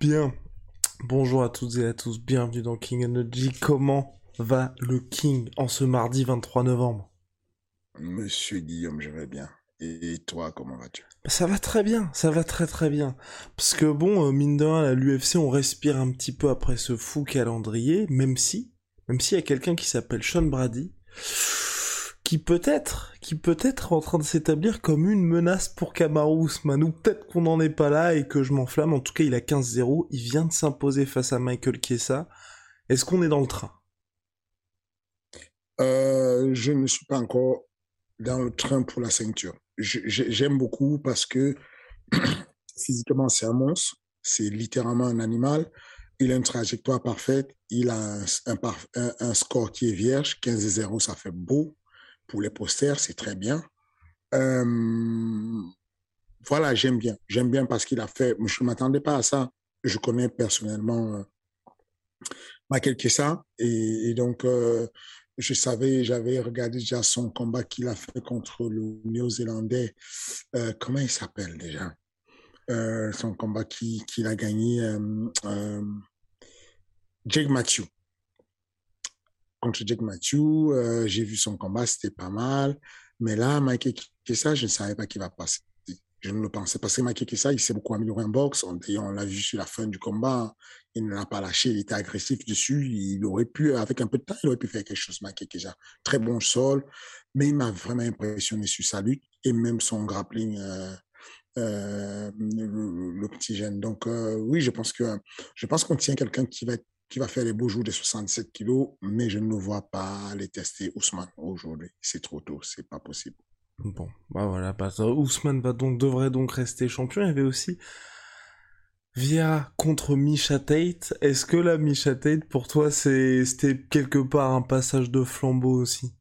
Bien. Bonjour à toutes et à tous, bienvenue dans King Energy. Comment va le King en ce mardi 23 novembre? Monsieur Guillaume, je vais bien. Et toi, comment vas-tu? Ça va très bien, ça va très très bien. Parce que bon, euh, mine de rien, à l'UFC, on respire un petit peu après ce fou calendrier, même si, même s'il y a quelqu'un qui s'appelle Sean Brady, qui peut-être, qui en train de s'établir comme une menace pour Kamaru Usman, peut-être qu'on n'en est pas là et que je m'enflamme, en tout cas il a 15-0, il vient de s'imposer face à Michael Chiesa. Est-ce qu'on est dans le train? Euh, Je ne suis pas encore dans le train pour la ceinture. J'aime beaucoup parce que physiquement c'est un monstre, c'est littéralement un animal, il a une trajectoire parfaite, il a un score qui est vierge, 15-0 ça fait beau, pour les posters, c'est très bien. Euh, voilà, j'aime bien. J'aime bien parce qu'il a fait. Je ne m'attendais pas à ça. Je connais personnellement euh, Michael Kessa et, et donc euh, je savais, j'avais regardé déjà son combat qu'il a fait contre le Néo-Zélandais. Comment il s'appelle déjà? Son combat qu'il qui a gagné, Jake Matthew contre Jake Matthew. Euh, j'ai vu son combat, c'était pas mal. Mais là, Mike Kessa, je ne savais pas qui va passer. Je ne le pensais pas. parce que Mike Kessa, il s'est beaucoup amélioré en boxe. On, on l'a vu sur la fin du combat. Il ne l'a pas lâché. Il était agressif dessus. Il aurait pu, avec un peu de temps, il aurait pu faire quelque chose, Mike Kessa. Très bon sol. Mais il m'a vraiment impressionné sur sa lutte et même son grappling. Euh, euh, le, petit. Donc euh, oui, je pense que je pense qu'on tient quelqu'un qui va être qui va faire les beaux jours des 67 kilos, mais je ne vois pas les tester Ousmane aujourd'hui. C'est trop tôt, c'est pas possible. Bon, bah voilà, bah, Ousmane va donc, devrait donc rester champion. Il y avait aussi Via contre Misha Tate. Est-ce que la Misha Tate, pour toi, c'était quelque part un passage de flambeau aussi?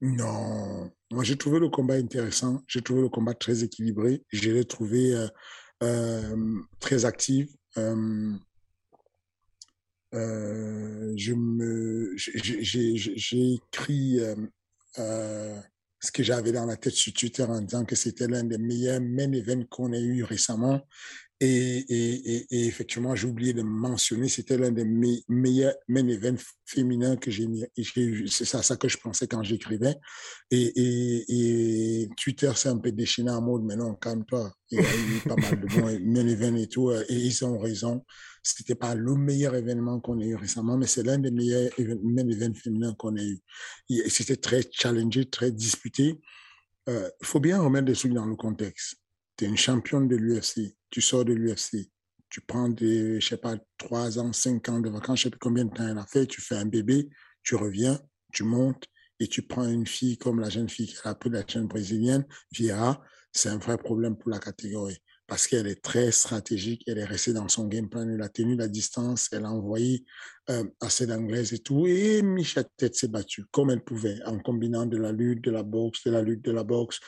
Non. Moi, j'ai trouvé le combat intéressant. J'ai trouvé le combat très équilibré. Je l'ai trouvé euh, euh, très actif. Euh, euh, je me, j'ai écrit euh, euh, ce que j'avais dans la tête sur Twitter en disant que c'était l'un des meilleurs main events qu'on ait eu récemment. Et, et, et, et effectivement, j'ai oublié de mentionner, c'était l'un des me meilleurs main events féminins que j'ai. C'est ça, ça que je pensais quand j'écrivais. Et, Twitter s'est un peu déchaîné en mode, mais non, calme-toi. Il y a eu pas mal de bons main events et tout. Et ils ont raison. C'était pas le meilleur événement qu'on ait eu récemment, mais c'est l'un des meilleurs main events féminins qu'on ait eu. C'était très challengé, très disputé. Il euh, faut bien remettre des trucs dans le contexte. Tu es une championne de l'UFC tu sors de l'UFC, tu prends des, je sais pas, trois ans, cinq ans de vacances, je sais pas combien de temps elle a fait, tu fais un bébé, tu reviens, tu montes et tu prends une fille comme la jeune fille qui a pris la chaîne brésilienne, Vieira, c'est un vrai problème pour la catégorie parce qu'elle est très stratégique, elle est restée dans son game plan, elle a tenu la distance, elle a envoyé euh, assez d'anglaises et tout, et Micha Tête s'est battue comme elle pouvait, en combinant de la lutte, de la boxe, de la lutte, de la boxe,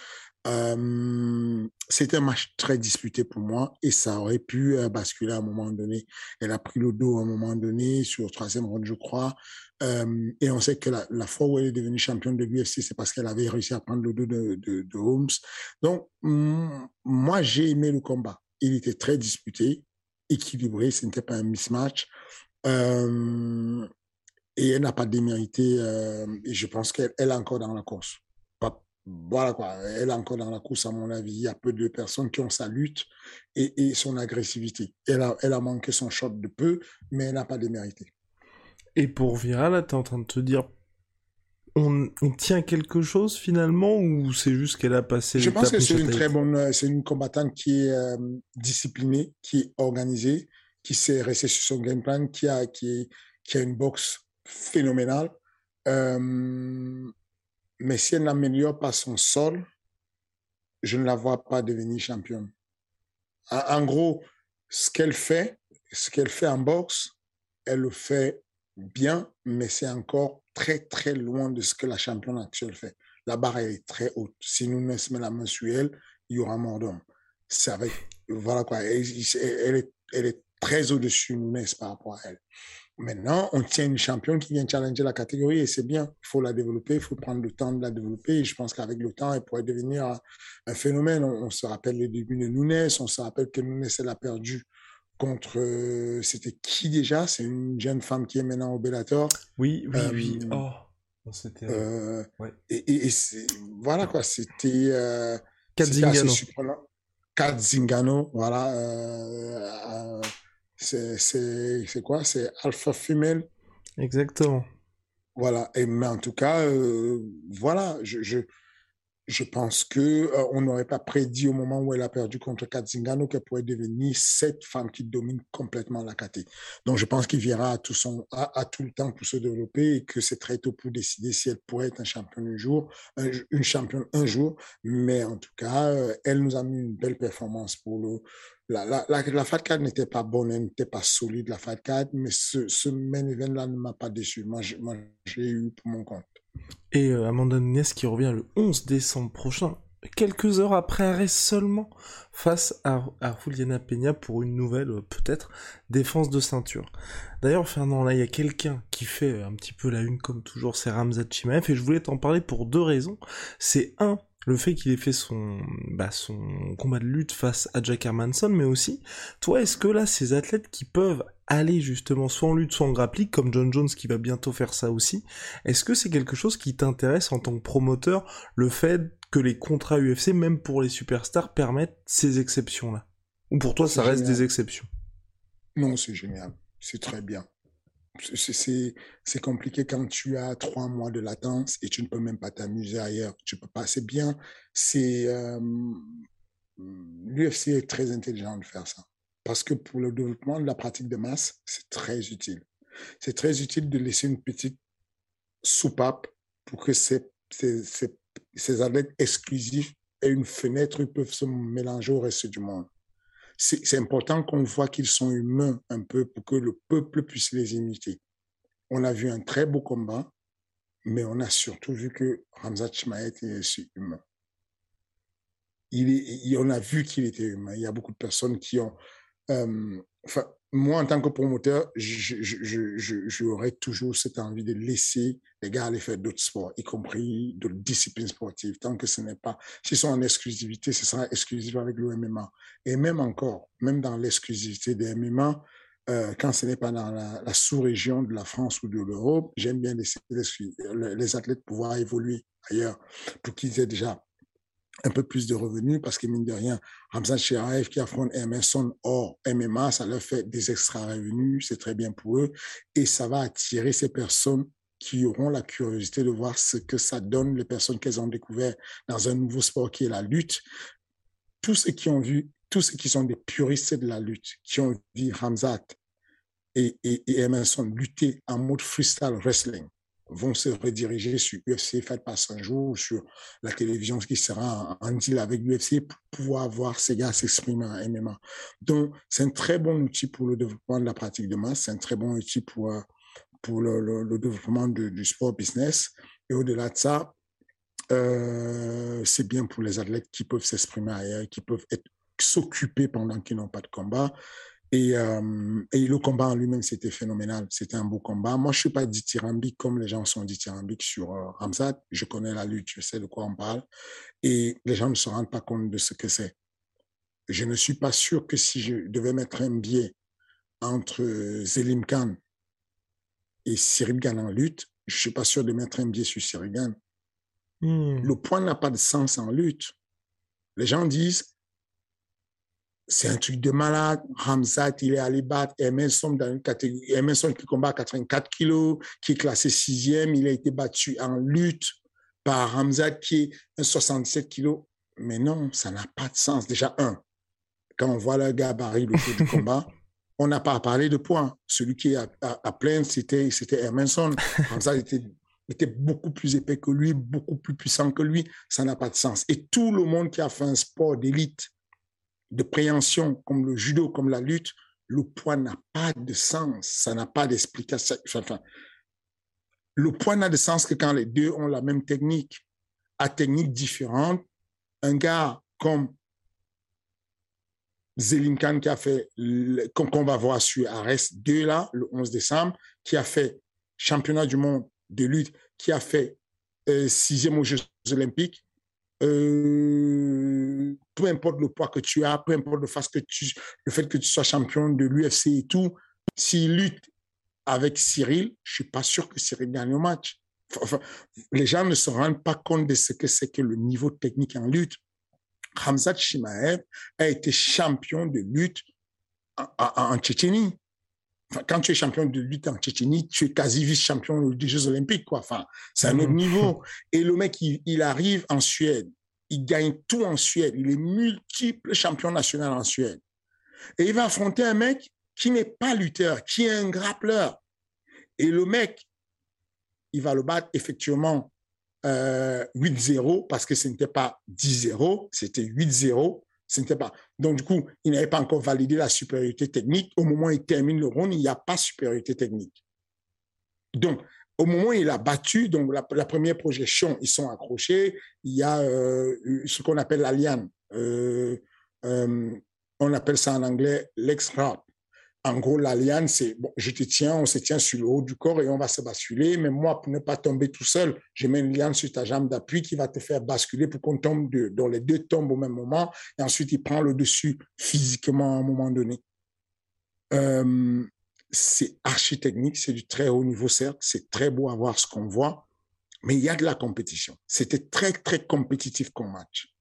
euh, c'était un match très disputé pour moi et ça aurait pu euh, basculer à un moment donné. Elle a pris le dos à un moment donné sur le troisième round, je crois. Euh, et on sait que la, fois où elle est devenue championne de l'UFC, c'est parce qu'elle avait réussi à prendre le dos de, Holmes. Donc, moi, j'ai aimé le combat. Il était très disputé, équilibré, ce n'était pas un mismatch. Et elle n'a pas démérité. Et je pense qu'elle est encore dans la course voilà quoi, elle est encore dans la course à mon avis. Il y a peu de personnes qui ont sa lutte et, et son agressivité. Elle a, elle a manqué son shot de peu, mais elle n'a pas démérité. Et pour Vira, là, tu es en train de te dire on, tient quelque chose finalement ou c'est juste qu'elle a passé Je pense que c'est une très bonne, euh, c'est une combattante qui est euh, disciplinée, qui est organisée, qui sait rester sur son game plan, qui a, qui, qui a une boxe phénoménale. Euh, mais si elle n'améliore pas son sol, je ne la vois pas devenir championne. En, gros, ce qu'elle fait, ce qu'elle fait en boxe, elle le fait bien, mais c'est encore très, très loin de ce que la championne actuelle fait. La barre est très haute. Si nous met la main sur elle, il y aura mort d'homme. C'est avec, voilà quoi. Elle, est, elle est très au-dessus de Nunes par rapport à elle. Maintenant, on tient une championne qui vient challenger la catégorie et c'est bien. Il faut la développer, il faut prendre le temps de la développer. Et je pense qu'avec le temps, elle pourrait devenir un, phénomène. On, se rappelle les débuts de Nunes, on se rappelle que Nunes, elle a perdu contre. Euh, c'était qui déjà? C'est une jeune femme qui est maintenant au Bellator. Oui, oui, oui. Euh, oh, c'était. Euh, et, et, voilà quoi, c'était. Euh, Kat Zingano, voilà. C'est quoi? C'est Alpha Female. Exactement. Voilà. Et, mais en tout cas, voilà, je, je, je pense que euh, on n'aurait pas prédit au moment où elle a perdu contre Katzingano qu'elle pourrait devenir cette femme qui domine complètement la KT. Donc je pense qu'il viendra à tout, le temps pour se développer et que c'est très tôt pour décider si elle pourrait être un champion un jour, une championne un jour. Mais en tout cas, euh, elle nous a mis une belle performance pour le. La, la, la, la FAT 4 n'était pas bonne, elle n'était pas solide, la FAT 4, mais ce, ce main event-là ne m'a pas déçu. Moi, j'ai eu pour mon compte. Et euh, Amanda Nunes qui revient le 11 décembre prochain, quelques heures après arrêt seulement, face à, Juliana Peña pour une nouvelle, euh, peut-être, défense de ceinture. D'ailleurs, Fernand, là, il y a quelqu'un qui fait un petit peu la une comme toujours, c'est Ramzat Chimaev, et je voulais t'en parler pour deux raisons. C'est un, le fait qu'il ait fait son, bah, son combat de lutte face à Jack Hermanson, mais aussi, toi, est-ce que là, ces athlètes qui peuvent aller justement soit en lutte, soit en grappling, comme John Jones qui va bientôt faire ça aussi, est-ce que c'est quelque chose qui t'intéresse en tant que promoteur, le fait que les contrats UFC, même pour les superstars, permettent ces exceptions-là? Ou pour toi, ça reste des exceptions? Non, c'est génial. C'est très bien. C'est compliqué quand tu as trois mois de latence et tu ne peux même pas t'amuser ailleurs. Tu peux pas. C'est bien. C'est euh, l'UFC est très intelligent de faire ça parce que pour le développement de la pratique de masse, c'est très utile. C'est très utile de laisser une petite soupape pour que ces, ces, ces, athlètes exclusifs aient une fenêtre où ils peuvent se mélanger au reste du monde. C'est important qu'on voit qu'ils sont humains un peu pour que le peuple puisse les imiter. On a vu un très beau combat, mais on a surtout vu que Ramzat Chimaet est aussi humain. Il est, on a vu qu'il était humain. Il y a beaucoup de personnes qui ont euh, moi, en tant que promoteur, j'aurais toujours cette envie de laisser les gars aller faire d'autres sports, y compris d'autres disciplines sportives, tant que ce n'est pas, s'ils sont en exclusivité, ce sera exclusif avec le MMA. Et même encore, même dans l'exclusivité des MMA, euh, quand ce n'est pas dans la, sous-région de la France ou de l'Europe, j'aime bien laisser les, athlètes pouvoir évoluer ailleurs pour qu'ils aient déjà un peu plus de revenus parce que mine de rien, Ramzan Shiraev qui affronte Emerson hors MMA, ça leur fait des extra revenus, c'est très bien pour eux et ça va attirer ces personnes qui auront la curiosité de voir ce que ça donne, les personnes qu'elles ont découvert dans un nouveau sport qui est la lutte. Tous ceux qui ont vu, tous ceux qui sont des puristes de la lutte, qui ont vu Ramzat et, et, et Emerson lutter en mode freestyle wrestling, vont se rediriger sur UFC Fight Pass un jour, sur la télévision qui sera en deal avec l'UFC pour pouvoir voir ces gars s'exprimer en MMA. Donc, c'est un très bon outil pour le développement de la pratique de masse, c'est un très bon outil pour, euh, pour le, le, développement du sport business. Et au-delà de ça, euh, c'est bien pour les athlètes qui peuvent s'exprimer ailleurs, qui peuvent s'occuper pendant qu'ils n'ont pas de combat. Et, euh, et, le combat en lui-même, c'était phénoménal. C'était un beau combat. Moi, je suis pas dithyrambique comme les gens sont dithyrambiques sur euh. Je connais la lutte, je sais de quoi on parle. Et les gens ne se rendent pas compte de ce que c'est. Je ne suis pas sûr que si je devais mettre un biais entre Zelim Khan et Cyril Gann en lutte, je suis pas sûr de mettre un biais sur Cyril Gann. Hmm. Le point n'a pas de sens en lutte. Les gens disent c'est un truc de malade. Ramzat, il est allé battre Emerson dans une catégorie. Emerson qui combat à 84 kilos, qui est classé sixième. Il a été battu en lutte par Ramzat qui est un 67 kilos. Mais non, ça n'a pas de sens. Déjà, un, quand on voit le gabarit le jour du combat, on n'a pas à parler de points. Celui qui est à, à, c'était, c'était Emerson. Ramzat était, était beaucoup plus épais que lui, beaucoup plus puissant que lui. Ça n'a pas de sens. Et tout le monde qui a fait un sport d'élite, de préhension, comme le judo, comme la lutte, le poids n'a pas de sens. Ça n'a pas d'explication. Le poids n'a de sens que quand les deux ont la même technique. À technique différente, un gars comme Zelinkan qui a fait, qu'on va voir sur Ares 2 là, le 11 décembre, qui a fait championnat du monde de lutte, qui a fait euh, sixième aux Jeux olympiques, euh, peu importe le poids que tu as, peu importe le fait que tu, le fait que tu sois champion de l'UFC et tout, s'il lutte avec Cyril, je suis pas sûr que Cyril gagne le match. Les gens ne se rendent pas compte de ce que c'est que le niveau technique en lutte. Hamzat Shimaev a été champion de lutte en Tchétchénie. Enfin, quand tu es champion de lutte en Tchétchénie, tu es quasi vice-champion des Jeux Olympiques, quoi. Enfin, c'est un autre niveau. Et le mec, il, il, arrive en Suède. Il gagne tout en Suède. Il est multiple champion national en Suède. Et il va affronter un mec qui n'est pas lutteur, qui est un grappleur. Et le mec, il va le battre effectivement euh, 8-0 parce que ce n'était pas 10-0, c'était 8-0. Ce n'était pas. Donc, du coup, il n'avait pas encore validé la supériorité technique. Au moment où il termine le round, il n'y a pas supériorité technique. Donc, au moment où il a battu, donc la, première projection, ils sont accrochés. Il y a euh, ce qu'on appelle la liane. Euh, euh, on appelle ça en anglais l'ex-rap. En gros, la liane, c'est bon, je te tiens, on se tient sur le haut du corps et on va se basculer. Mais moi, pour ne pas tomber tout seul, je mets une liane sur ta jambe d'appui qui va te faire basculer pour qu'on tombe de, dont les deux tombent au même moment. Et ensuite, il prend le dessus physiquement à un moment donné. Euh, c'est archi technique, c'est du très haut niveau, certes. C'est très beau à voir ce qu'on voit. Mais il y a de la compétition. C'était très, très compétitif comme match.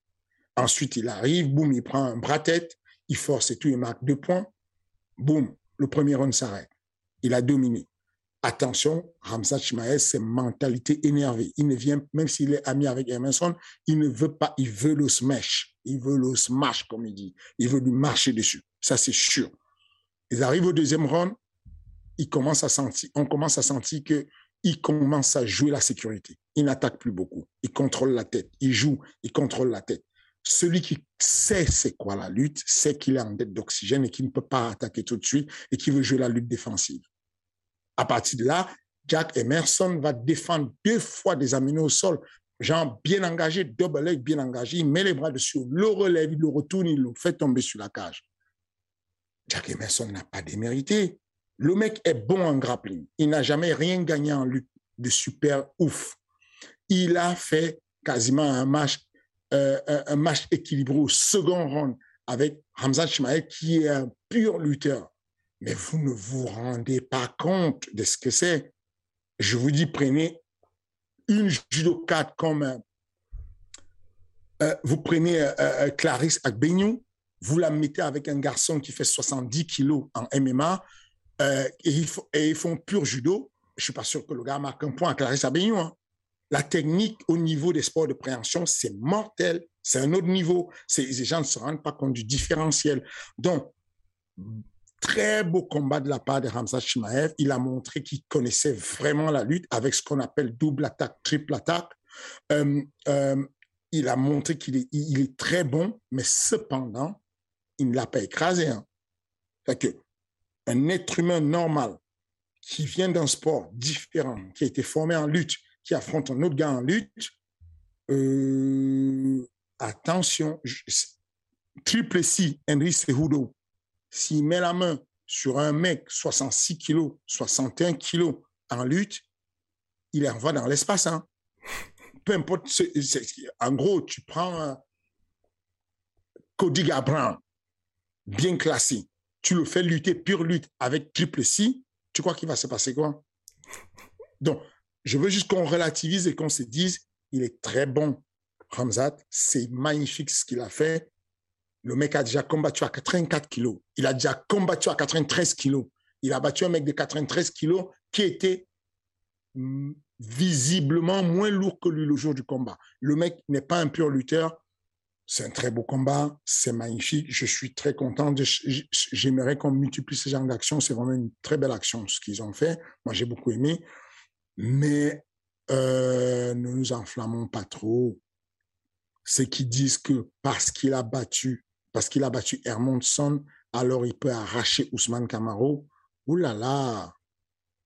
Ensuite, il arrive, boum, il prend un bras-tête, il force et tout, il marque deux points boum, le premier round s'arrête. Il a dominé. Attention, Ramzat Chimaez, c'est mentalité énervée. Il ne vient, même s'il est ami avec Emerson, il ne veut pas, il veut le smash. Il veut le smash, comme il dit. Il veut lui marcher dessus. Ça, c'est sûr. Ils arrivent au deuxième round, il commence à sentir, on commence à sentir que il commence à jouer la sécurité. Il n'attaque plus beaucoup. Il contrôle la tête. Il joue, il contrôle la tête. Celui qui sait c'est quoi la lutte, sait qu'il est en dette d'oxygène et qu'il ne peut pas attaquer tout de suite et qui veut jouer la lutte défensive. À partir de là, Jack Emerson va défendre deux fois des aminés au sol. Genre bien engagé, double leg bien engagé, il met les bras dessus, le relève, le retourne, il le fait tomber sur la cage. Jack Emerson n'a pas démérité. Le mec est bon en grappling. Il n'a jamais rien gagné en lutte de super ouf. Il a fait quasiment un match un match équilibré au second round avec Hamza Chimael qui est un pur lutteur. Mais vous ne vous rendez pas compte de ce que c'est. Je vous dis, prenez une judo 4 comme euh, euh, vous prenez euh, Clarisse Agbenyou, vous la mettez avec un garçon qui fait 70 kilos en MMA et ils, et, ils font pur judo. Je suis pas sûr que le gars marque un point à Clarisse Agbenyou. Hein. La technique au niveau des sports de préhension, c'est mortel. C'est un autre niveau. Les gens ne se rendent pas compte du différentiel. Donc, très beau combat de la part de Ramzat Chimaev. Il a montré qu'il connaissait vraiment la lutte avec ce qu'on appelle double attaque, triple attaque. Euh, euh, il a montré qu'il est, très bon, mais cependant, il ne l'a pas écrasé. Hein. que un être humain normal qui vient d'un sport différent, qui a été formé en lutte, qui affronte un autre gars en lutte, euh, attention, triple C, Henry Cejudo, s'il met la main sur un mec 66 kilos, 61 kilos en lutte, il envoie dans l'espace. Hein. Peu importe, en gros, tu prends euh, Cody Gabran, bien classé, tu le fais lutter pure lutte avec triple C, tu crois qu'il va se passer quoi? Donc, je veux juste qu'on relativise et qu'on se dise, il est très bon, Ramzat, c'est magnifique ce qu'il a fait, Le mec a déjà combattu à 84 kilos. Il a déjà combattu à 93 kilos. Il a battu un mec de 93 kilos qui était mm, visiblement moins lourd que lui le jour du combat. Le mec n'est pas un pur lutteur. C'est un très beau combat, c'est magnifique. Je suis très content. J'aimerais qu'on multiplie ce genre d'actions. C'est vraiment une très belle action ce qu'ils ont fait. Moi, j'ai beaucoup aimé. Mais euh, ne nous enflammons pas trop. C'est qui disent que parce qu'il a battu, parce qu'il a battu Hermondson, alors il peut arracher Ousmane Camaro. Ouh là là,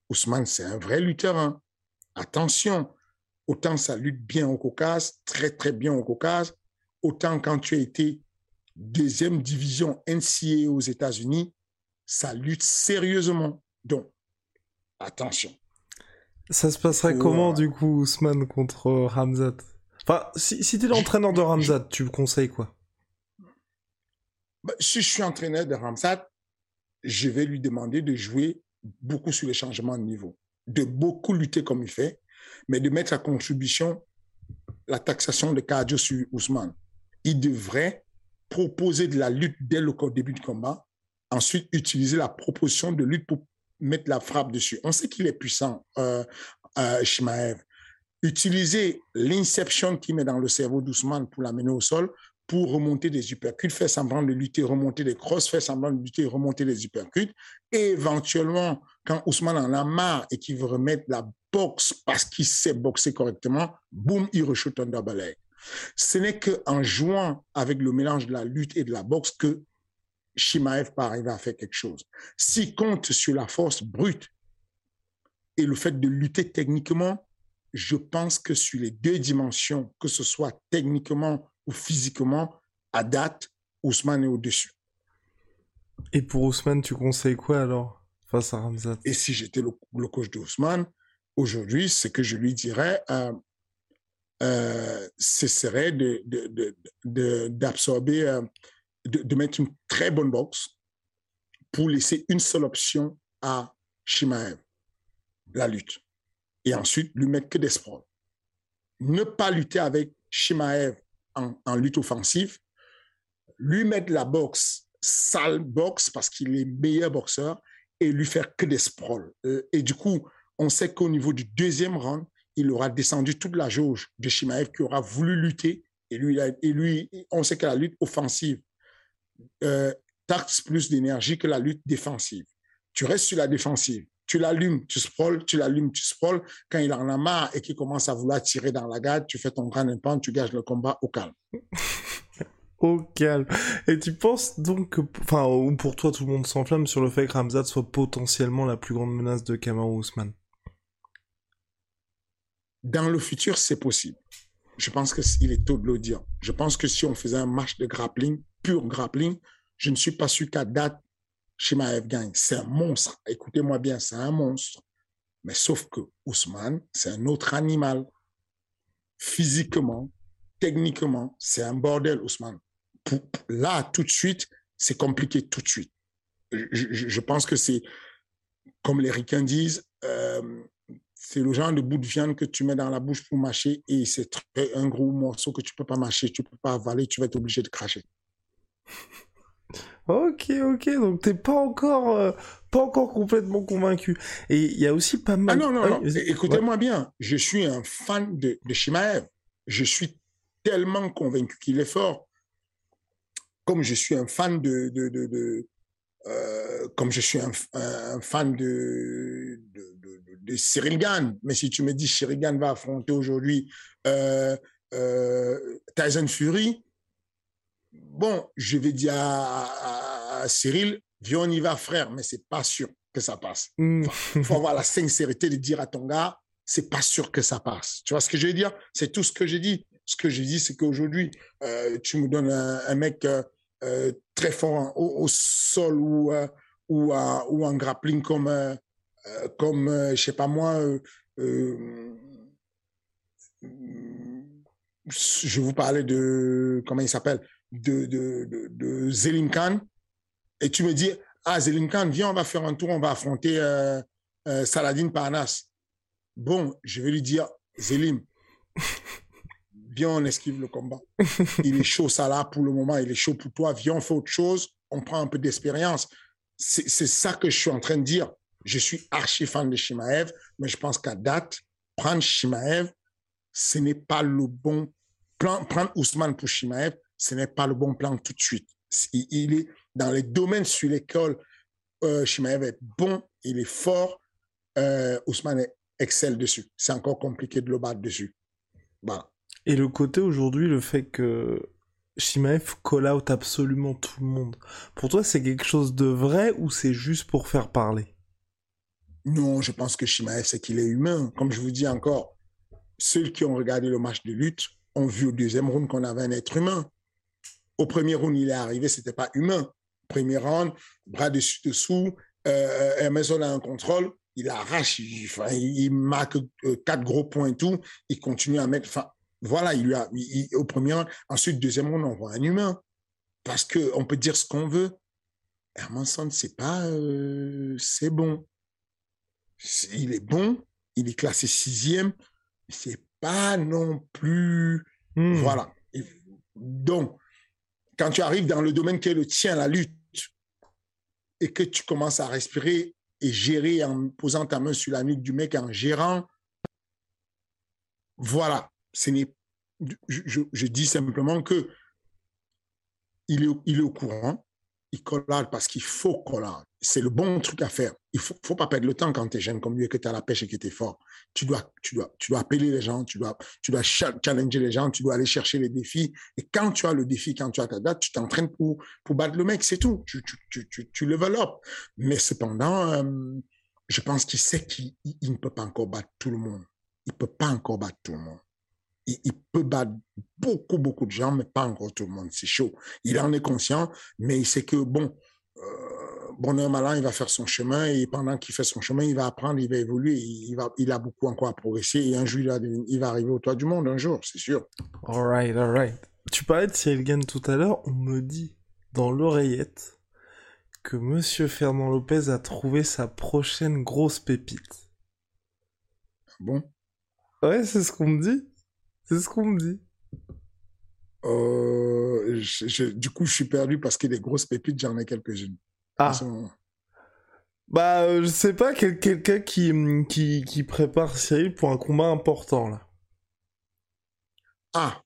Ousmane, c'est un vrai lutteur. Hein. Attention, autant ça lutte bien au Caucase, très très bien au Caucase, autant quand tu as été deuxième division NCA aux États-Unis, ça lutte sérieusement. Donc, attention. Ça se passerait comment, du coup, Ousmane contre Ramzat? Enfin, si, si tu es l'entraîneur de Ramzat, tu conseilles quoi? Bah, Si je suis entraîneur de Ramzat, je vais lui demander de jouer beaucoup sur les changements de niveau, de beaucoup lutter comme il fait, mais de mettre à contribution la taxation de cardio sur Ousmane. Il devrait proposer de la lutte dès le début du combat, ensuite utiliser la proposition de lutte pour mettre la frappe dessus. On sait qu'il est puissant, euh, euh, Shimaev. Utiliser l'inception qu'il met dans le cerveau d'Ousmane pour l'amener au sol, pour remonter des uppercuts, faire semblant de lutter, remonter des crosses, faire semblant de lutter, remonter des uppercuts. Et éventuellement, quand Ousmane en a marre et qu'il veut remettre la boxe parce qu'il sait boxer correctement, boum, il rechute un double leg. Ce n'est qu'en jouant avec le mélange de la lutte et de la boxe que Shimaev peut arriver à faire quelque chose. S'il compte sur la force brute et le fait de lutter techniquement, je pense que sur les deux dimensions, que ce soit techniquement ou physiquement, à date, Ousmane est au-dessus. Et pour Ousmane, tu conseilles quoi alors face à Ramzat? Et si j'étais le, coach de Ousmane, aujourd'hui, ce que je lui dirais, euh, euh, ce serait d'absorber, de, euh, de, de, mettre une très bonne boxe pour laisser une seule option à Shimaev, la lutte. Et ensuite, lui mettre que des sprawls. Ne pas lutter avec Shimaev en, lutte offensive, lui mettre la boxe, sale boxe, parce qu'il est meilleur boxeur, et lui faire que des sprawls. Euh, et du coup, on sait qu'au niveau du deuxième round, il aura descendu toute la jauge de Shimaev qui aura voulu lutter. Et lui, et lui on sait que la lutte offensive euh, taxe plus d'énergie que la lutte défensive. Tu restes sur la défensive. Tu l'allumes, tu sprawls, tu l'allumes, tu sprawls. Quand il en a marre et qu'il commence à vouloir tirer dans la garde, tu fais ton grand impact, tu gages le combat au calme. au calme. Et tu penses donc que, enfin, ou pour toi, tout le monde s'enflamme sur le fait que Ramzat soit potentiellement la plus grande menace de Kamaru Usman dans le futur, c'est possible. Je pense qu'il est tôt de le dire. Je pense que si on faisait un match de grappling, pur grappling, je ne suis pas sûr qu'à date, Shimaev gagne. C'est un monstre. Écoutez-moi bien, c'est un monstre. Mais sauf que Ousmane, c'est un autre animal. Physiquement, techniquement, c'est un bordel, Ousmane. Là, tout de suite, c'est compliqué tout de suite. Je, pense que c'est, comme les ricains disent, euh, c'est le genre de bout de viande que tu mets dans la bouche pour mâcher et c'est un gros morceau que tu peux pas mâcher, tu peux pas avaler, tu vas être obligé de cracher. Ok, ok, donc t'es pas encore, euh, pas encore complètement convaincu. Et il y a aussi pas mal. Ah non, non, non. Écoutez-moi bien, je suis un fan de, de Shimaev. Je suis tellement convaincu qu'il est fort. Comme je suis un fan de, de, de, euh, comme je suis un, fan de, de, Cyril Gann. Mais si tu me dis Cyril Gann va affronter aujourd'hui euh, Tyson Fury, bon, je vais dire à, Cyril, viens, on y va, frère, mais c'est pas sûr que ça passe. Il mm. faut avoir la sincérité de dire à ton gars, c'est pas sûr que ça passe. Tu vois ce que je veux dire? C'est tout ce que j'ai dit. Ce que j'ai dit, c'est qu'aujourd'hui, tu me donnes un, mec euh, très fort au, sol ou, euh, ou, ou en grappling comme, euh, comme je sais pas moi, je vous parlais de, comment il s'appelle, de, de, de, de Zelim Khan, et tu me dis, ah, Zelim Khan, viens, on va faire un tour, on va affronter Saladin Parnas. Bon, je vais lui dire, Zelim, viens, on esquive le combat. il est chaud, ça là, pour le moment, il est chaud pour toi, viens, on fait autre chose, on prend un peu d'expérience. C'est ça que je suis en train de dire. Je suis archi fan de Shimaev, mais je pense qu'à date, prendre Shimaev, ce n'est pas le bon plan. Prendre Ousmane pour Shimaev, ce n'est pas le bon plan tout de suite. Il est dans les domaines sur lesquels euh, Shimaev est bon, il est fort. Euh, Ousmane excelle dessus. C'est encore compliqué de le battre dessus. Et le côté aujourd'hui, le fait que Shimaev call out absolument tout le monde, pour toi, c'est quelque chose de vrai ou c'est juste pour faire parler? Non, je pense que Shimaev, c'est qu'il est humain. Comme je vous dis encore, ceux qui ont regardé le match de lutte ont vu au deuxième round qu'on avait un être humain. Au premier round, il est arrivé, c'était pas humain. Premier round, bras dessus-dessous, euh, Amazon a un contrôle, il arrache, il, marque euh, quatre gros points et tout, il continue à mettre, enfin, voilà, il lui a, au premier round, ensuite, deuxième round, on voit un humain. Parce que on peut dire ce qu'on veut. Hermanson, c'est pas, euh, c'est bon. Il est bon, il est classé sixième, c'est pas non plus, hmm. voilà. donc, quand tu arrives dans le domaine qui est le tien, la lutte, et que tu commences à respirer et gérer en posant ta main sur la nuque du mec, en gérant, voilà. Ce n'est, je, dis simplement que il est, au courant, il collade parce qu'il faut collade. C'est le bon truc à faire. Il faut, faut pas perdre le temps quand tu es jeune comme lui et que tu as la pêche et que tu es fort. Tu dois, tu, dois, tu dois appeler les gens, tu dois, tu dois challenger les gens, tu dois aller chercher les défis. Et quand tu as le défi, quand tu as ta date, tu t'entraînes pour, pour battre le mec, c'est tout. Tu, tu, tu, tu, Mais cependant, euh, je pense qu'il sait qu'il ne peut pas encore battre tout le monde. Il peut pas encore battre tout le monde il, peut battre beaucoup, beaucoup de gens, mais pas encore tout le monde. C'est chaud. Il en est conscient, mais il sait que, bon, euh, bonheur malin, il va faire son chemin et pendant qu'il fait son chemin, il va apprendre, il va évoluer, il, va, il a beaucoup encore à progresser et un jour, il va, il va arriver au toit du monde un jour, c'est sûr. All right, all right. Tu parlais de Cyril Gann tout à l'heure, on me dit dans l'oreillette que Monsieur Fernand Lopez a trouvé sa prochaine grosse pépite. Bon? Ouais, c'est ce qu'on me dit. C'est ce qu'on me dit. Euh, du coup, je suis perdu parce que des grosses pépites, j'en ai quelques-unes. Ah. Bah, euh, je sais pas, quelqu'un qui, qui, qui prépare Cyril pour un combat important, là. Ah.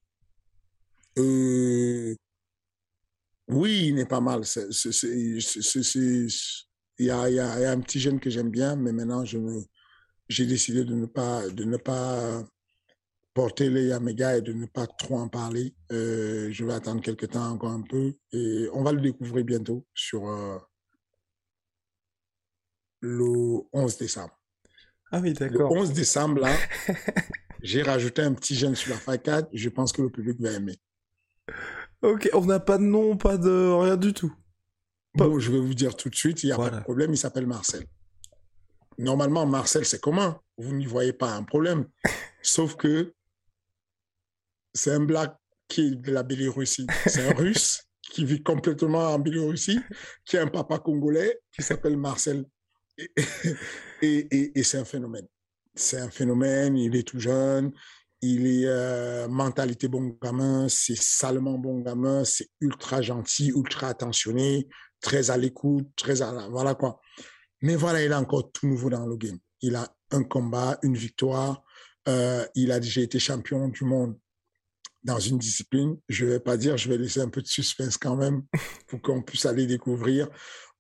Euh... Oui, il est pas mal. Il y a, y, y a, un petit jeune que j'aime bien, mais maintenant, je j'ai décidé de ne pas, de ne pas porter les Yaméga et de ne pas trop en parler. Euh, je vais attendre quelques temps encore un peu et on va le découvrir bientôt sur euh, le 11 décembre. Ah oui, d'accord. Le 11 décembre, là, j'ai rajouté un petit jeune sur la facade. Je pense que le public va aimer. Ok, on n'a pas de nom, pas de rien du tout. Bon, je vais vous dire tout de suite, il n'y a pas de problème, il s'appelle Marcel. Normalement, Marcel, c'est comment Vous n'y voyez pas un problème. Sauf que c'est un black qui est de la Biélorussie. C'est un russe qui vit complètement en Biélorussie, qui a un papa congolais qui s'appelle Marcel. Et, c'est un phénomène. C'est un phénomène, il est tout jeune, il est euh, mentalité bon gamin, c'est salement bon gamin, c'est ultra gentil, ultra attentionné, très à l'écoute, très à voilà quoi. Mais voilà, il est encore tout nouveau dans le game. Il a un combat, une victoire. Euh, il a déjà été champion du monde dans une discipline. Je vais pas dire, je vais laisser un peu de suspense quand même pour qu'on puisse aller découvrir.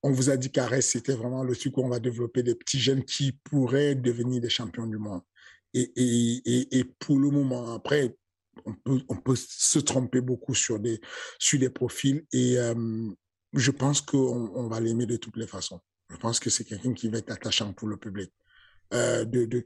On vous a dit qu'Arès, c'était vraiment le truc où on va développer des petits jeunes qui pourraient devenir des champions du monde. Et, et, et, pour le moment, après, on peut, on peut se tromper beaucoup sur des, sur des profils et euh, je pense qu'on on va l'aimer de toutes les façons. Je pense que c'est quelqu'un qui va être attachant pour le public. Euh, de, de,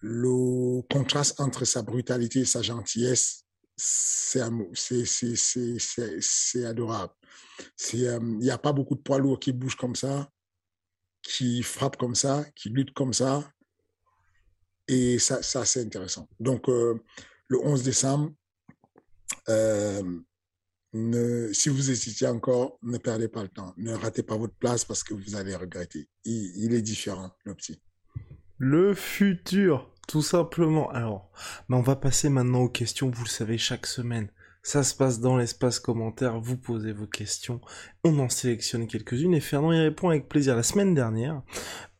Le contraste entre sa brutalité et sa gentillesse, c'est adorable. Il n'y a pas beaucoup de poids lourds qui bougent comme ça, qui frappent comme ça, qui luttent comme ça. Et ça, c'est intéressant. Donc, le 11 décembre, ne, si vous hésitez encore, ne perdez pas le temps. Ne ratez pas votre place parce que vous allez regretter. Il, est différent, le petit. Le futur, tout simplement. Alors, mais on va passer maintenant aux questions. Vous le savez, chaque semaine, ça se passe dans l'espace commentaire. Vous posez vos questions. On en sélectionne quelques-unes et Fernand y répond avec plaisir. La semaine dernière,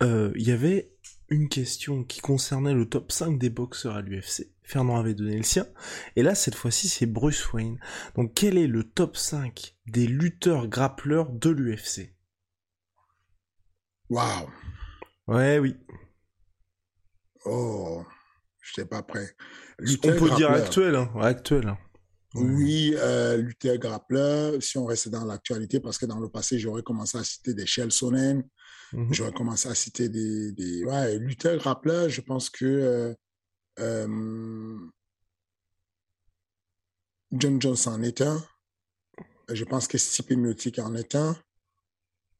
euh, il y avait une question qui concernait le top 5 des boxeurs à l'UFC. Fernand avait donné le sien. Et là, cette fois-ci, c'est Bruce Wayne. Donc, quel est le top 5 des lutteurs grappleurs de l'UFC Waouh Ouais, oui. Oh, je sais pas prêt. On peut dire actuel, hein. actuel. Hein. Oui, euh, lutteur grappleur, si on reste dans l'actualité, parce que dans le passé, j'aurais commencé à citer des Shell Sonnen, mhm. j'aurais commencé à citer des, des ouais, lutteurs grappleurs, je pense que euh, euh, John Jones en est un. Je pense que Stipe Miotic en est un.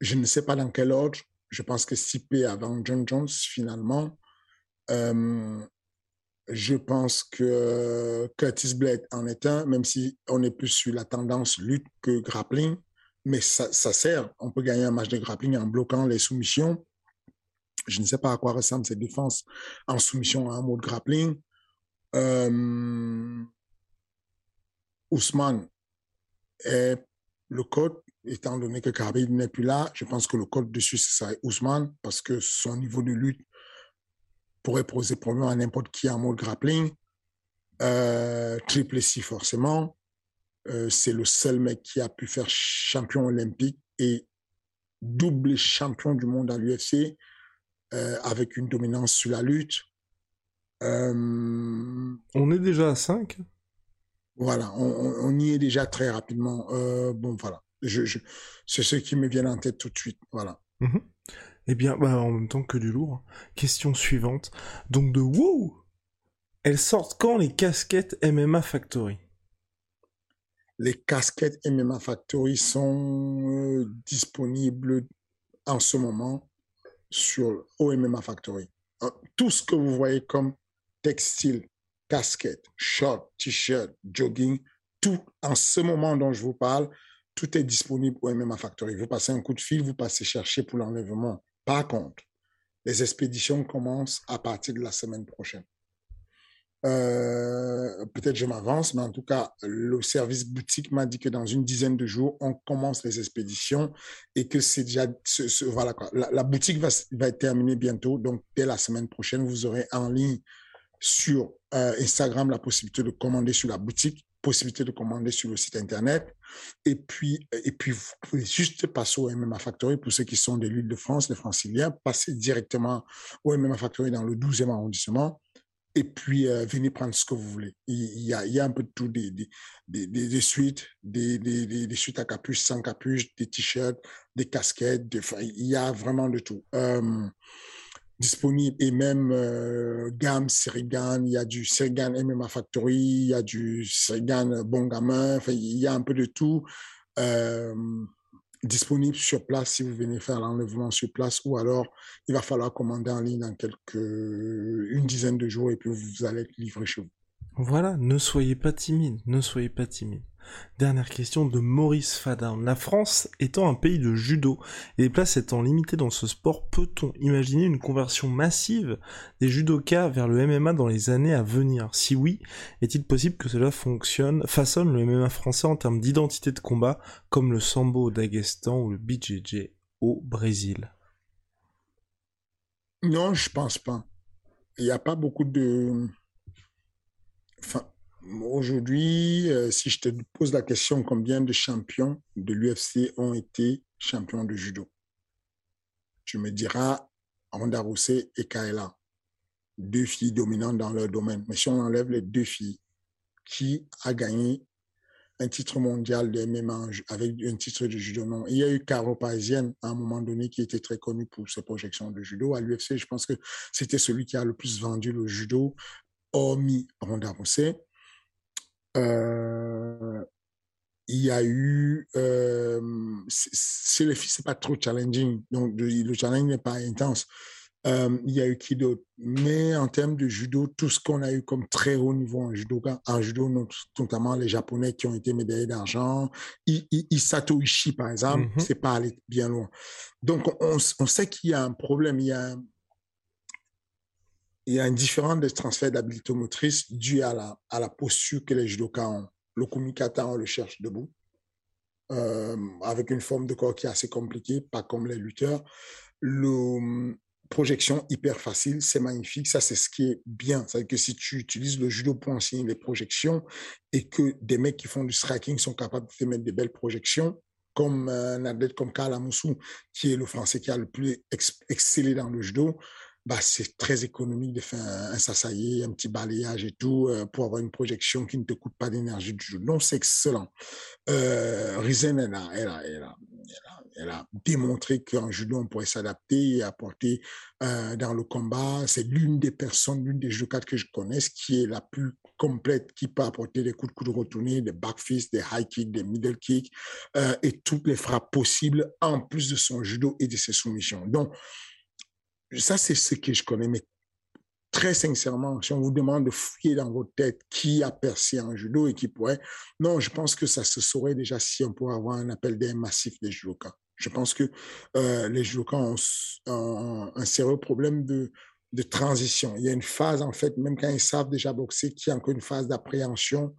Je ne sais pas dans quel ordre. Je pense que Stipe avant John Jones, finalement. Euh, je pense que Curtis Blade en est un, même si on est plus sur la tendance lutte que grappling. Mais ça, sert. On peut gagner un match de grappling en bloquant les soumissions. Je ne sais pas à quoi ressemble cette défense en soumission à un mode grappling. Euh, Ousmane est le code, étant donné que Khabib n'est plus là, je pense que le code dessus, c'est Ousmane, parce que son niveau de lutte pourrait poser problème à n'importe qui en mode grappling. Euh, triple C, forcément. Euh, c'est le seul mec qui a pu faire champion olympique et double champion du monde à l'UFC. Euh, avec une dominance sur la lutte. On est déjà à 5 Voilà, on, y est déjà très rapidement. Bon, voilà. Je, c'est ce qui me vient en tête tout de suite. Voilà. Mhm. Eh bien, bah, en même temps que du lourd. Question suivante. Donc de WOW Elles sortent quand les casquettes MMA Factory? Les casquettes MMA Factory sont disponibles en ce moment sur OMMA Factory. Euh, tout ce que vous voyez comme textile, casquette, short, t-shirt, jogging, tout en ce moment dont je vous parle, tout est disponible au MMA Factory. Vous passez un coup de fil, vous passez chercher pour l'enlèvement. Par contre, les expéditions commencent à partir de la semaine prochaine. Euh, peut-être je m'avance, mais en tout cas, le service boutique m'a dit que dans une dizaine de jours, on commence les expéditions et que c'est déjà, voilà quoi. La, boutique va, va être terminée bientôt, donc dès la semaine prochaine, vous aurez en ligne sur euh, Instagram la possibilité de commander sur la boutique, possibilité de commander sur le site internet, et puis et puis vous pouvez juste passer au MMA Factory pour ceux qui sont de l'île de France, les Franciliens, passer directement au MMA Factory dans le 12e arrondissement et puis euh, venez prendre ce que vous voulez. Il y a, un peu de tout, des, des, des, des suites, des, des, suites à capuche, sans capuche, des t-shirts, des casquettes, il y a vraiment de tout. Euh, disponible et même euh, gamme Serigan, il y a du Serigan MMA Factory, il y a du Serigan Bon Gamin, il y a un peu de tout. Euh, disponible sur place si vous venez faire l'enlèvement sur place ou alors il va falloir commander en ligne dans quelques une dizaine de jours et puis vous allez être livré chez vous. Voilà, ne soyez pas timide, ne soyez pas timide. Dernière question de Maurice Fadarn. La France étant un pays de judo et les places étant limitées dans ce sport, peut-on imaginer une conversion massive des judokas vers le MMA dans les années à venir? Si oui, est-il possible que cela fonctionne, façonne le MMA français en termes d'identité de combat, comme le sambo au Daghestan ou le BJJ au Brésil? Non, je pense pas. Il n'y a pas beaucoup de... Aujourd'hui, euh, si je te pose la question combien de champions de l'UFC ont été champions de judo, tu me diras Ronda Rousset et Kaela, deux filles dominantes dans leur domaine. Mais si on enlève les deux filles, qui a gagné un titre mondial de MMA avec un titre de judo? Non, il y a eu Caro Parisienne à un moment donné qui était très connu pour ses projections de judo. À l'UFC, je pense que c'était celui qui a le plus vendu le judo, hormis Ronda Rousset. Euh, il y a eu, euh, chez les filles, c'est pas trop challenging, donc le challenge n'est pas intense. Euh, il y a eu qui d'autre Mais en termes de judo, tout ce qu'on a eu comme très haut niveau en judo, en judo notamment les Japonais qui ont été médaillés d'argent, Isato Ishii par exemple, mm-hmm. c'est pas allé bien loin. Donc on, on sait qu'il y a un problème, il y a, il y a un différent de transfert d'habilité motrice dû à la, posture que les judokas ont. Le kumikata, on le cherche debout, euh, avec une forme de corps qui est assez compliquée, pas comme les lutteurs. Le, projection hyper facile, c'est magnifique. Ça, c'est ce qui est bien. C'est-à-dire que si tu utilises le judo pour enseigner les projections et que des mecs qui font du striking sont capables de te mettre des belles projections, comme un athlète comme Karl Amoussou, qui est le français qui a le plus excellé dans le judo, bah, c'est très économique de faire un, un un petit balayage et tout, euh, pour avoir une projection qui ne te coûte pas d'énergie du judo. Non, c'est excellent. Euh, Rizen, elle a, elle, a, elle, a, elle a démontré qu'en judo, on pourrait s'adapter et apporter euh, dans le combat. C'est l'une des personnes, l'une des judokas que je connaisse qui est la plus complète, qui peut apporter des coups de coude retournés, des back fists, des high kicks, des middle kicks euh, et toutes les frappes possibles en plus de son judo et de ses soumissions. Donc, ça, c'est ce que je connais. Mais très sincèrement, si on vous demande de fouiller dans votre tête qui a percé en judo et qui pourrait, non, je pense que ça se saurait déjà si on pourrait avoir un appel d'air massif des judokas. Je pense que euh, les judokas ont, un sérieux problème de, de transition. Il y a une phase, en fait, même quand ils savent déjà boxer, qui a encore une phase d'appréhension,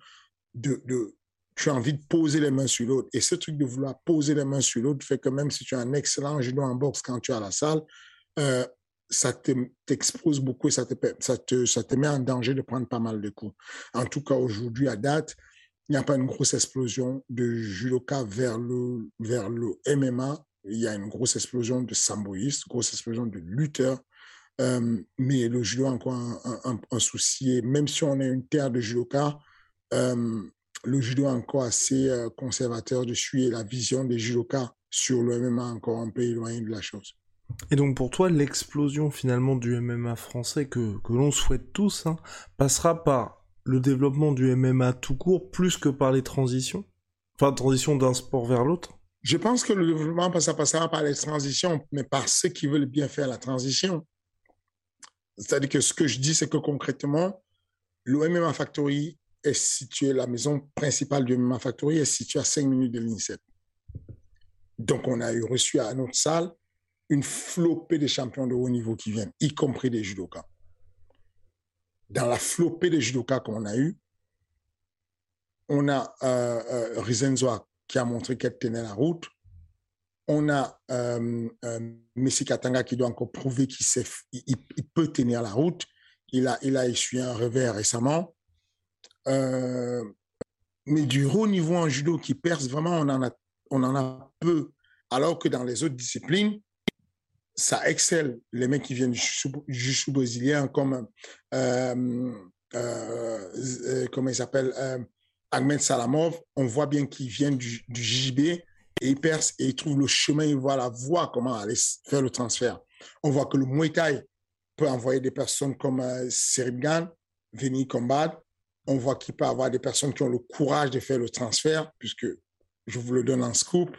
de, de, tu as envie de poser les mains sur l'autre. Et ce truc de vouloir poser les mains sur l'autre fait que même si tu as un excellent judo en boxe quand tu es à la salle, euh, ça t'expose beaucoup et ça te, ça, te, ça te met en danger de prendre pas mal de coups. En tout cas, aujourd'hui, à date, il n'y a pas une grosse explosion de judoka vers le, vers le MMA. Il y a une grosse explosion de samboïstes, grosse explosion de lutteurs. Euh, mais le judo a encore un, souci. Et même si on est une terre de judoka, euh, le judo est encore assez euh, conservateur dessus et la vision des judokas sur le MMA encore un peu éloignée de la chose. Et donc pour toi, l'explosion finalement du MMA français que, que l'on souhaite tous hein, passera par le développement du MMA tout court plus que par les transitions? Enfin, transition d'un sport vers l'autre? Je pense que le développement ça passera par les transitions, mais par ceux qui veulent bien faire la transition. C'est-à-dire que ce que je dis, c'est que concrètement, le MMA Factory est situé, la maison principale du MMA Factory est située à 5 minutes de l'INSEP. Donc, on a eu reçu à notre salle une flopée de champions de haut niveau qui viennent, y compris des judokas. Dans la flopée de judokas qu'on a eu, on a euh, euh qui a montré qu'elle tenait la route. On a euh, euh, Messi Katanga qui doit encore prouver qu'il il, peut tenir la route. Il a, il a essuyé un revers récemment. Euh, mais du haut niveau en judo qui perce, vraiment, on en a, on en a peu. Alors que dans les autres disciplines, ça excelle. Les mecs qui viennent du jiu brésilien, comme, euh, euh, euh, comment il s'appelle, Ahmed Salamov, on voit bien qu'ils viennent du, du JB et ils percent et ils trouvent le chemin, ils voient la voie, comment aller faire le transfert. On voit que le Muay Thai peut envoyer des personnes comme Seribgan venir combattre. On voit qu'il peut avoir des personnes qui ont le courage de faire le transfert, puisque je vous le donne en scoop.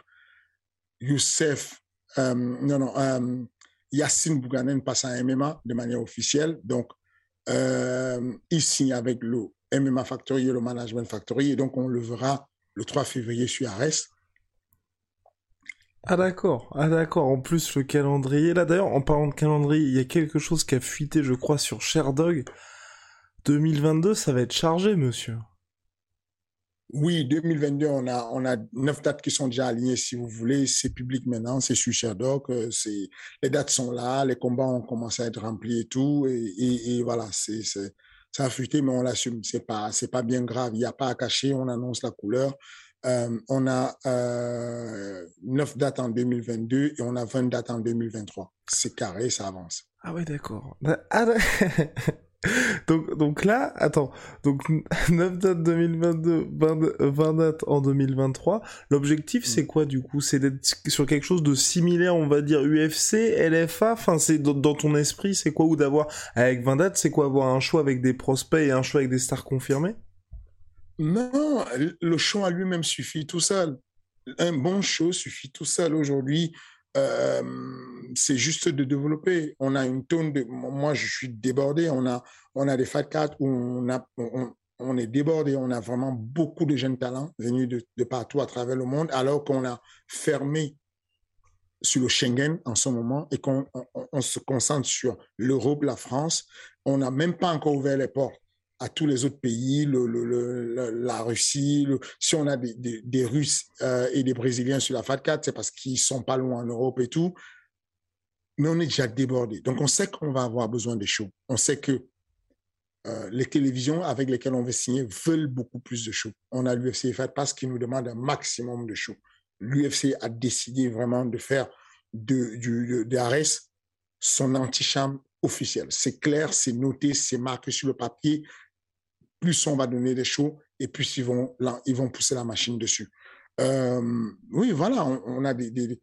Youssef euh, non, non, euh, Yacine Bouganen passe à MMA de manière officielle. Donc, euh, il signe avec le MMA Factory et le Management Factory. Donc, on le verra le 3 février sur Arès. Ah d'accord, ah d'accord. En plus le calendrier. Là d'ailleurs, en parlant de calendrier, il y a quelque chose qui a fuité, je crois, sur Sherdog. 2022, ça va être chargé, monsieur. Oui, 2022, on a, on a neuf dates qui sont déjà alignées, si vous voulez. C'est public maintenant, c'est sur Sherdock. Euh, c'est, les dates sont là, les combats ont commencé à être remplis et tout. Et, et, voilà, c'est, c'est, ça a mais on l'assume. C'est pas, pas bien grave. Il n'y a pas à cacher. On annonce la couleur. Euh, on a euh, 9 dates en 2022 et on a 20 dates en 2023. C'est carré, ça avance. Ah ouais, d'accord. Bah, ah, donc, donc là, attends, donc 9 dates 2022, 20, dates en 2023. L'objectif, c'est quoi du coup? C'est d'être sur quelque chose de similaire, on va dire UFC, LFA. Enfin, c'est dans, ton esprit, c'est quoi? Ou d'avoir avec 20 dates, c'est quoi? Avoir un show avec des prospects et un show avec des stars confirmées? Non, le show à lui-même suffit tout seul. Un bon show suffit tout seul aujourd'hui. Euh, c'est juste de développer. On a une tonne de. Moi, je suis débordé. On a, on a des Fat 4 où on, on, est débordé. On a vraiment beaucoup de jeunes talents venus de, partout à travers le monde, alors qu'on a fermé sur le Schengen en ce moment et qu'on on se concentre sur l'Europe, la France. On n'a même pas encore ouvert les portes à tous les autres pays, le, la Russie. si on a des, des, Russes euh, et des Brésiliens sur la FAT4, c'est parce qu'ils sont pas loin en Europe et tout. Mais on est déjà débordé. Donc, on sait qu'on va avoir besoin des shows. On sait que euh, les télévisions avec lesquelles on veut signer veulent beaucoup plus de shows. On a l'UFC FAT parce qu'il nous demande un maximum de shows. L'UFC a décidé vraiment de faire de, du, de, son antichambre officiel. C'est clair, c'est noté, c'est marqué sur le papier plus on va donner des shows et plus ils vont, ils vont pousser la machine dessus. Euh, oui, voilà, on, a des,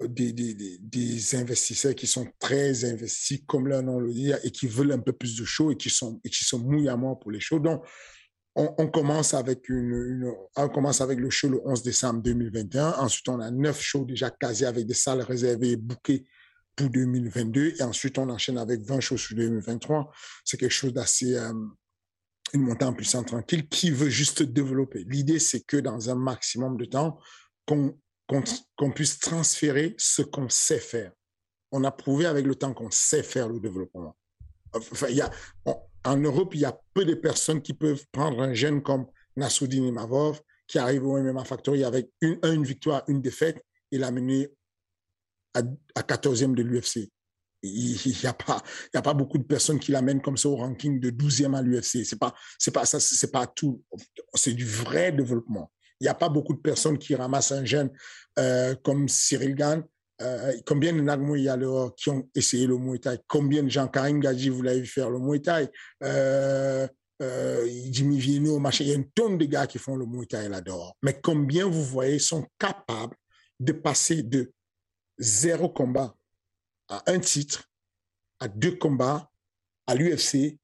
des, des, des, investisseurs qui sont très investis, comme leur nom le dit, et qui veulent un peu plus de shows et qui sont, qui sont mouillés à mort pour les shows. Donc, on, commence avec une, on commence avec le show le 11 décembre 2021. Ensuite, on a neuf shows déjà casés avec des salles réservées et bookées pour 2022. Et ensuite, on enchaîne avec 20 shows sur 2023. C'est quelque chose d'assez, euh, une montée en puissance tranquille qui veut juste développer. L'idée, c'est que dans un maximum de temps, qu'on puisse transférer ce qu'on sait faire. On a prouvé avec le temps qu'on sait faire le développement. En Europe, il y a peu de personnes qui peuvent prendre un jeune comme Nassoudine Imavov, qui arrive au MMA Factory avec une, victoire, une défaite, et l'amener à, à 14e de l'UFC il n'y a pas a pas beaucoup de personnes qui l'amènent comme ça au ranking de 12e à l'UFC c'est pas c'est pas ça c'est pas tout c'est du vrai développement il n'y a pas beaucoup de personnes qui ramassent un jeune euh, comme Cyril Gann. Euh, combien de Nagmo il y a qui ont essayé le Muay Thai? Combien de gens? Karim Gadji vous l'avez vu faire le Muay Thai. Euh, Jimmy Vienno machin il y a une tonne de gars qui font le Muay Thai là-dehors. Mais combien vous voyez sont capables de passer de zéro combat à un titre, à deux combats, à l'UFC,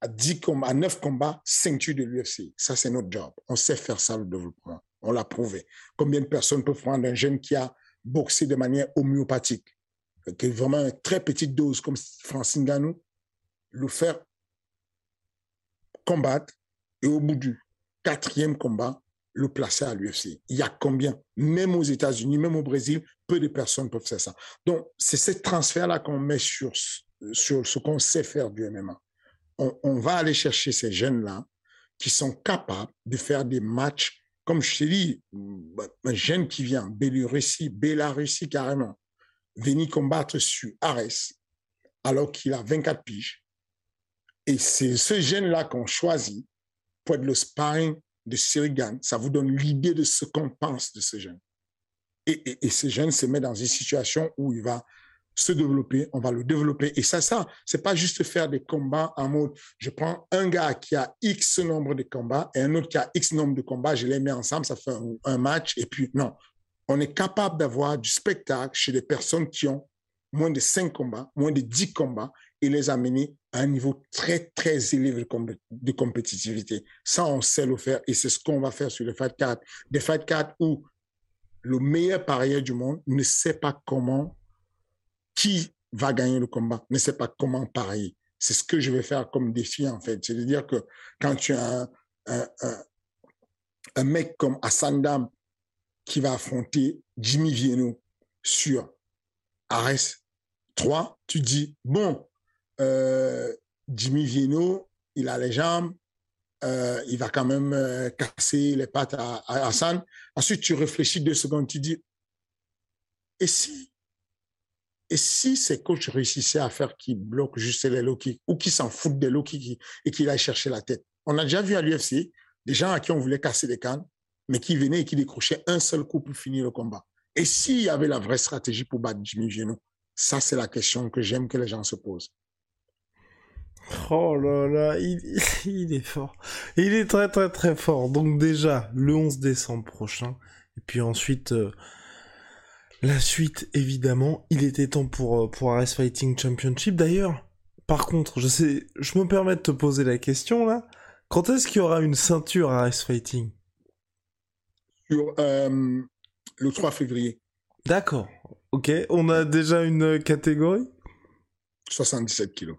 à dix combats, à neuf combats, ceinture de l'UFC. Ça, c'est notre job. On sait faire ça, le développement. On l'a prouvé. Combien de personnes peuvent prendre un jeune qui a boxé de manière homéopathique, qui est vraiment une très petite dose, comme Francine Ganou, le faire combattre et au bout du quatrième combat, le placer à l'UFC. Il y a combien? Même aux États-Unis, même au Brésil, peu de personnes peuvent faire ça. Donc, c'est ce transfert-là qu'on met sur, sur ce qu'on sait faire du MMA. On, va aller chercher ces jeunes-là qui sont capables de faire des matchs, comme je te dis, un jeune qui vient, Bélarussie, Bélarussie carrément, venir combattre sur Ares, alors qu'il a 24 piges. Et c'est ce jeune-là qu'on choisit pour être le sparring de Sirigan, ça vous donne l'idée de ce qu'on pense de ce jeune. Et, et, ce jeune se met dans une situation où il va se développer, on va le développer. Et ça, ça, c'est pas juste faire des combats en mode, je prends un gars qui a X nombre de combats et un autre qui a X nombre de combats, je les mets ensemble, ça fait un match. Et puis, non, on est capable d'avoir du spectacle chez des personnes qui ont moins de 5 combats, moins de 10 combats, et les amener à un niveau très, très élevé de, compétitivité. Ça, on sait le faire, et c'est ce qu'on va faire sur le Fight 4. Des Fight 4 où le meilleur parieur du monde ne sait pas comment, qui va gagner le combat, ne sait pas comment parier. C'est ce que je vais faire comme défi, en fait. C'est-à-dire que quand tu as un, mec comme Hassan Dam qui va affronter Jimmy Vienno sur Ares 3, tu dis, bon, euh, Jimmy Vienno, il a les jambes, euh, il va quand même euh, casser les pattes à, Hassan. Ensuite, tu réfléchis deux secondes, tu dis, et si, et si ces coachs réussissaient à faire qu'ils bloquent juste les low ou qu'ils s'en foutent des low et qu'ils aillent chercher la tête? On a déjà vu à l'UFC des gens à qui on voulait casser les cannes, mais qui venaient et qui décrochaient un seul coup pour finir le combat. Et s'il y avait la vraie stratégie pour battre Jimmy Vienno? Ça, c'est la question que j'aime que les gens se posent. Oh là là, il, il, est fort. Il est très très très fort. Donc déjà, le 11 décembre prochain. Et puis ensuite, euh, la suite, évidemment. Il était temps pour, euh, pour RS Fighting Championship. D'ailleurs, par contre, je sais, je me permets de te poser la question là. Quand est-ce qu'il y aura une ceinture RS Fighting? Sur euh, le 3 février. D'accord. Ok. On a déjà une catégorie? 77 kilos.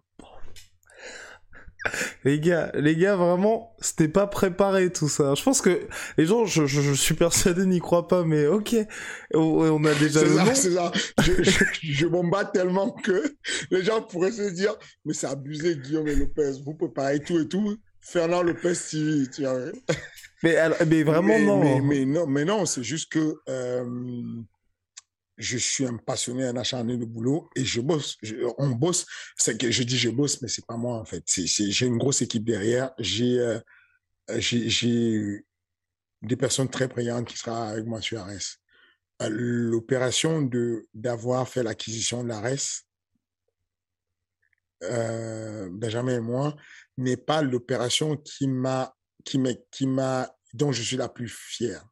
Les gars, les gars, vraiment, c'était pas préparé tout ça. Je pense que les gens, je, je, suis persuadé, n'y croient pas, mais ok, on, a déjà ça, C'est ça, je, je, je m'en tellement que les gens pourraient se dire, mais c'est abusé, Guillaume et Lopez, vous préparez tout et tout. Fernand Lopez TV, tu vois. Mais, mais vraiment mais, non. Mais, mais, non, mais non, c'est juste que euh, je suis un passionné, un acharné de boulot et je bosse. on bosse. C'est que je dis je bosse, mais c'est pas moi en fait. j'ai une grosse équipe derrière. Euh, j'ai, j'ai, des personnes très brillantes qui seront avec moi sur Ares. Euh, l'opération d'avoir fait l'acquisition de l'Ares, euh, Benjamin et moi, n'est pas l'opération qui m'a, qui m'a, dont je suis la plus fière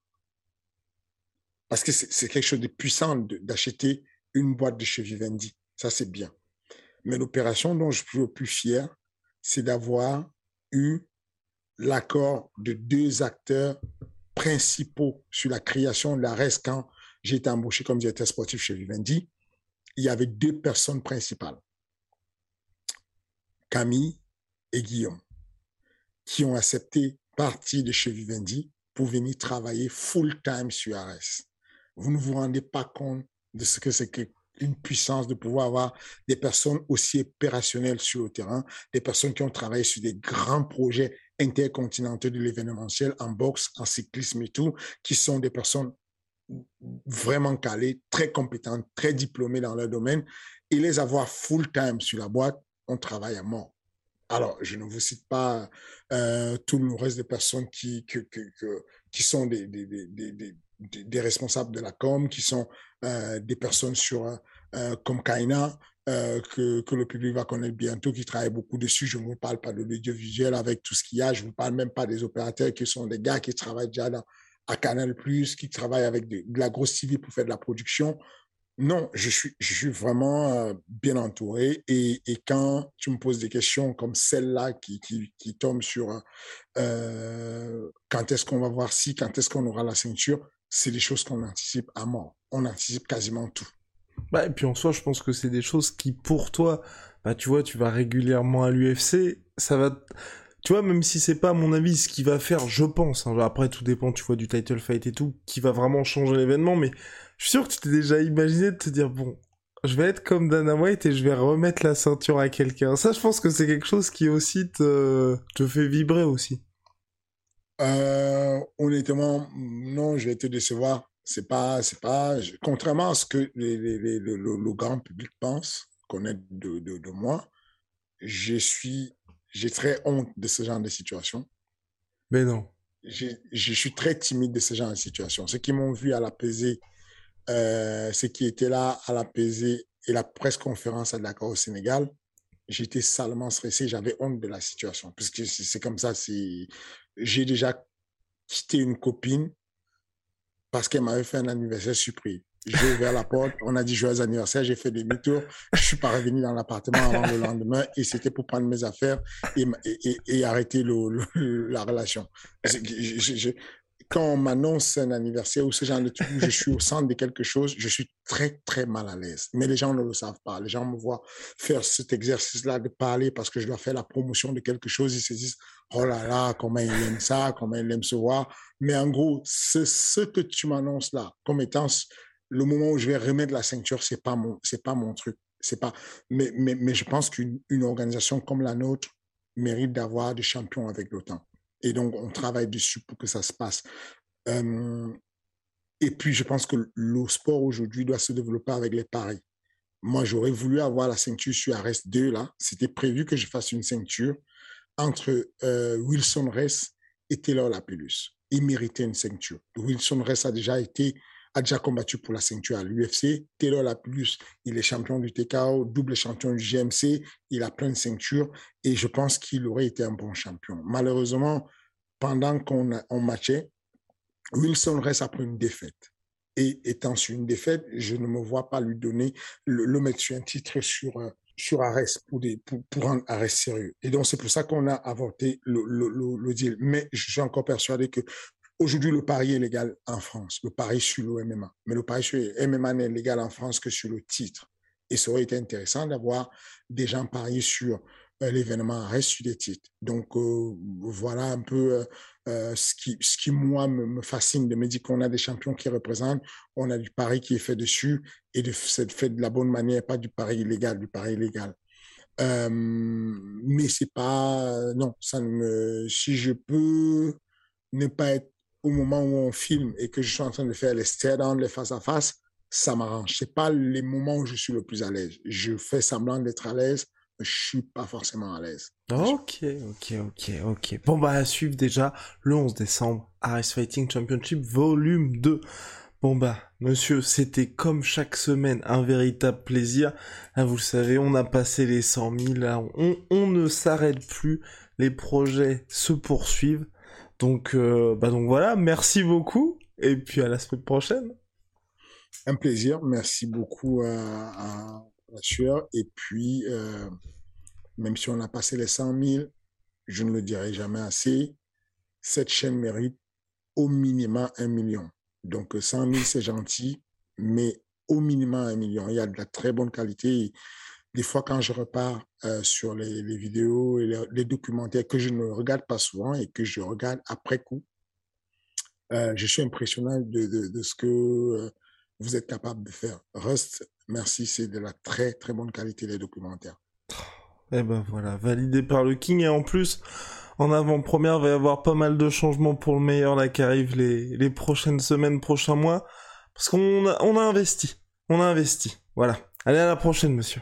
parce que c'est quelque chose de puissant d'acheter une boîte de chez Vivendi. Ça, c'est bien. Mais l'opération dont je suis le plus fier, c'est d'avoir eu l'accord de deux acteurs principaux sur la création de la RES quand j'ai été embauché comme directeur sportif chez Vivendi. Il y avait deux personnes principales, Camille et Guillaume, qui ont accepté partir de chez Vivendi pour venir travailler full-time sur ARES vous ne vous rendez pas compte de ce que c'est qu'une puissance de pouvoir avoir des personnes aussi opérationnelles sur le terrain, des personnes qui ont travaillé sur des grands projets intercontinentaux de l'événementiel en boxe, en cyclisme et tout, qui sont des personnes vraiment calées, très compétentes, très diplômées dans leur domaine, et les avoir full-time sur la boîte, on travaille à mort. Alors, je ne vous cite pas euh, tout le reste des personnes qui, que, que, qui sont des, des, des, des, responsables de la com, qui sont euh, des personnes sur euh, comme Kaina, euh, que, que le public va connaître bientôt, qui travaillent beaucoup dessus. Je ne vous parle pas de l'audiovisuel avec tout ce qu'il y a. Je ne vous parle même pas des opérateurs qui sont des gars qui travaillent déjà dans, à Canal+, qui travaillent avec de, la grosse TV pour faire de la production. Non, je suis, je suis vraiment bien entouré. Et, et, quand tu me poses des questions comme celle-là qui, qui, qui tombe sur euh, quand est-ce qu'on va voir si, quand est-ce qu'on aura la ceinture, c'est des choses qu'on anticipe à mort. On anticipe quasiment tout. Bah, et puis en soi, je pense que c'est des choses qui, pour toi, bah, tu vois, tu vas régulièrement à l'UFC, ça va, tu vois, même si c'est pas, à mon avis, ce qui va faire, je pense, hein, après, tout dépend, tu vois, du title fight et tout, qui va vraiment changer l'événement, mais je suis sûr que tu t'es déjà imaginé de te dire, bon, je vais être comme Dana White et je vais remettre la ceinture à quelqu'un. Ça, je pense que c'est quelque chose qui aussi te, te fait vibrer aussi. Euh, honnêtement, non, je vais te décevoir. C'est pas, c'est pas, contrairement à ce que les, les, le, le, grand public pense, connaît de, de, de, moi, je suis, j'ai très honte de ce genre de situation. Mais non. Je suis très timide de ce genre de situation. Ceux qui m'ont vu à la pesée, euh, ceux qui étaient là à la pesée et la presse conférence à Dakar au Sénégal, j'étais salement stressé, j'avais honte de la situation. Parce que c'est comme ça, c'est j'ai déjà quitté une copine parce qu'elle m'avait fait un anniversaire surprise. J'ai ouvert la porte, on a dit joyeux anniversaire, j'ai fait demi-tour, je suis pas revenu dans l'appartement avant le lendemain et c'était pour prendre mes affaires et, arrêter la relation. Quand on m'annonce un anniversaire ou ce genre de truc je suis au centre de quelque chose, je suis très, très mal à l'aise. Mais les gens ne le savent pas. Les gens me voient faire cet exercice-là de parler parce que je dois faire la promotion de quelque chose. Ils se disent, oh là là, comment il aime ça, comment il aime se voir. Mais en gros, ce que tu m'annonces là comme étant le moment où je vais remettre la ceinture, c'est pas mon, c'est pas mon truc. C'est pas, mais, mais, mais je pense qu'une organisation comme la nôtre mérite d'avoir des champions avec le temps. Et donc, on travaille dessus pour que ça se passe. Et puis, je pense que le sport aujourd'hui doit se développer avec les paris. Moi, j'aurais voulu avoir la ceinture sur Arrest 2, là. C'était prévu que je fasse une ceinture entre euh, Wilson Ress et Taylor Lapillus. Il méritait une ceinture. Wilson Ress a déjà été a déjà combattu pour la ceinture à l'UFC. Taylor Lapillus, il est champion du TKO, double champion du GMC. Il a plein de ceintures et je pense qu'il aurait été un bon champion. Malheureusement, pendant qu'on on matchait, Wilson reste après une défaite. Et étant sur une défaite, je ne me vois pas lui donner, le, le mettre sur un titre sur, euh, sur Arès pour, des, pour, rendre Arès sérieux. Et donc, c'est pour ça qu'on a le, le, le, le deal. Mais je suis encore persuadé que Aujourd'hui, le pari est légal en France, le pari sur le MMA. Mais le pari sur le MMA n'est légal en France que sur le titre. Et ça aurait été intéressant d'avoir des gens parier sur euh, l'événement reste sur des titres. Donc euh, voilà un peu euh, ce, qui, ce qui, moi, me, fascine de me dire qu'on a des champions qui représentent, on a du pari qui est fait dessus et de, c'est fait de la bonne manière, pas du pari illégal, du pari illégal. Mais c'est pas, non, ça me, si je peux ne pas être au moment où on filme et que je suis en train de faire les stare-down, les face-à-face, ça m'arrange. C'est pas les moments où je suis le plus à l'aise. Je fais semblant d'être à l'aise, mais je suis pas forcément à l'aise. Ok, ok, ok, ok. Bon bah à suivre déjà le 11 décembre, Aris Fighting Championship volume 2. Bon bah, monsieur, c'était comme chaque semaine un véritable plaisir. Là, vous le savez, on a passé les 100 000, là, on, on ne s'arrête plus, les projets se poursuivent. Donc, euh, bah donc voilà, merci beaucoup, et puis à la semaine prochaine. Un plaisir, merci beaucoup à, la sueur, et puis, euh, même si on a passé les 100 000, je ne le dirai jamais assez, cette chaîne mérite au minimum un million. Donc 100 000, c'est gentil, mais au minimum un million. Il y a de la très bonne qualité. Des fois, quand je repars euh, sur les, vidéos et les, documentaires que je ne regarde pas souvent et que je regarde après coup, euh, je suis impressionné de, ce que euh, vous êtes capable de faire. Rust, merci, c'est de la très très bonne qualité les documentaires. Eh ben voilà, validé par le King et en plus, en avant-première, il va y avoir pas mal de changements pour le meilleur là qui arrivent les, prochaines semaines, prochains mois, parce qu'on a, on a investi, on a investi. Voilà. Allez à la prochaine, monsieur.